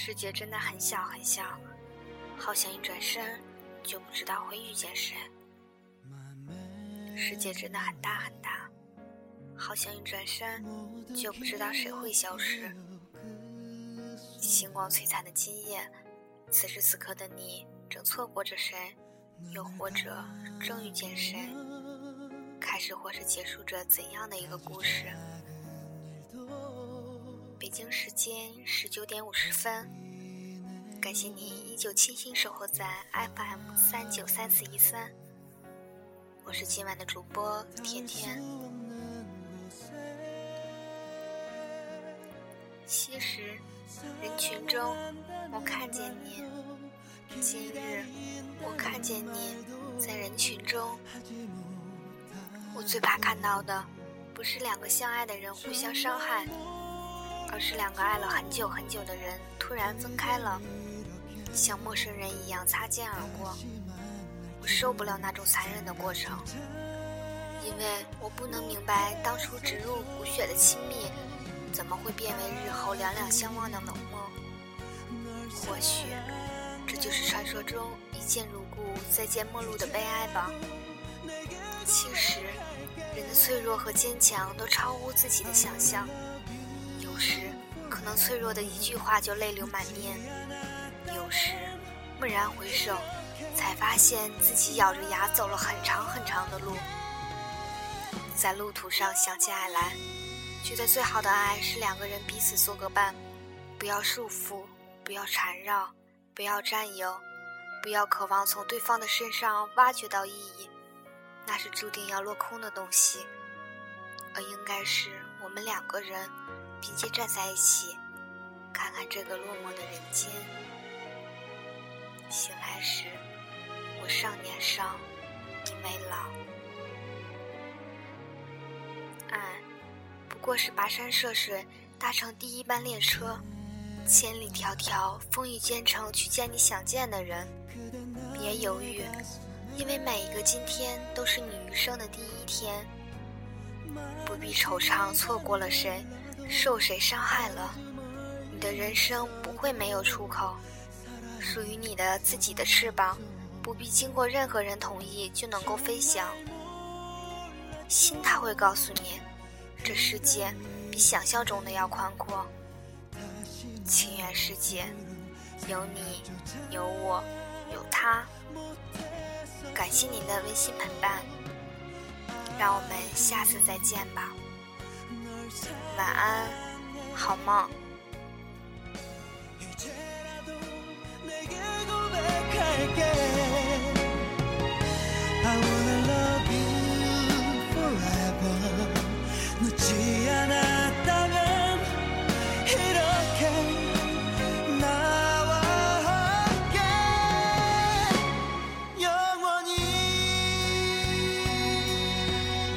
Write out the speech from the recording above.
世界真的很小很小，好像一转身就不知道会遇见谁。世界真的很大很大，好像一转身就不知道谁会消失。星光璀璨的今夜，此时此刻的你正错过着谁，又或者正遇见谁？开始或是结束着怎样的一个故事？北京时间十九点五十分，感谢你依旧倾心守候在 FM 三九三四一三。我是今晚的主播甜甜。其实，人群中我看见你，今日我看见你在人群中。我最怕看到的，不是两个相爱的人互相伤害，而是两个爱了很久很久的人突然分开了，像陌生人一样擦肩而过。我受不了那种残忍的过程，因为我不能明白当初植入骨血的亲密，怎么会变为日后两两相望的冷漠。或许，这就是传说中一见如故，再见陌路的悲哀吧。其实，人的脆弱和坚强都超乎自己的想象，时可能脆弱的一句话就泪流满面，有时蓦然回首。才发现自己咬着牙走了很长很长的路，在路途上想起爱来，觉得最好的爱是两个人彼此做个伴，不要束缚，不要缠绕，不要占有，不要渴望从对方的身上挖掘到意义，那是注定要落空的东西，而应该是我们两个人并肩站在一起，看看这个落寞的人间。醒来时。我尚年少，你未老。爱，不过是跋山涉水，搭乘第一班列车，千里迢迢，风雨兼程去见你想见的人。别犹豫，因为每一个今天都是你余生的第一天。不必惆怅，错过了谁，受谁伤害了。你的人生不会没有出口，属于你的自己的翅膀。不必经过任何人同意就能够飞翔，心它会告诉你，这世界比想象中的要宽阔。情愿世界有你，有我，有他。感谢您的温馨陪伴，让我们下次再见吧。晚安，好梦。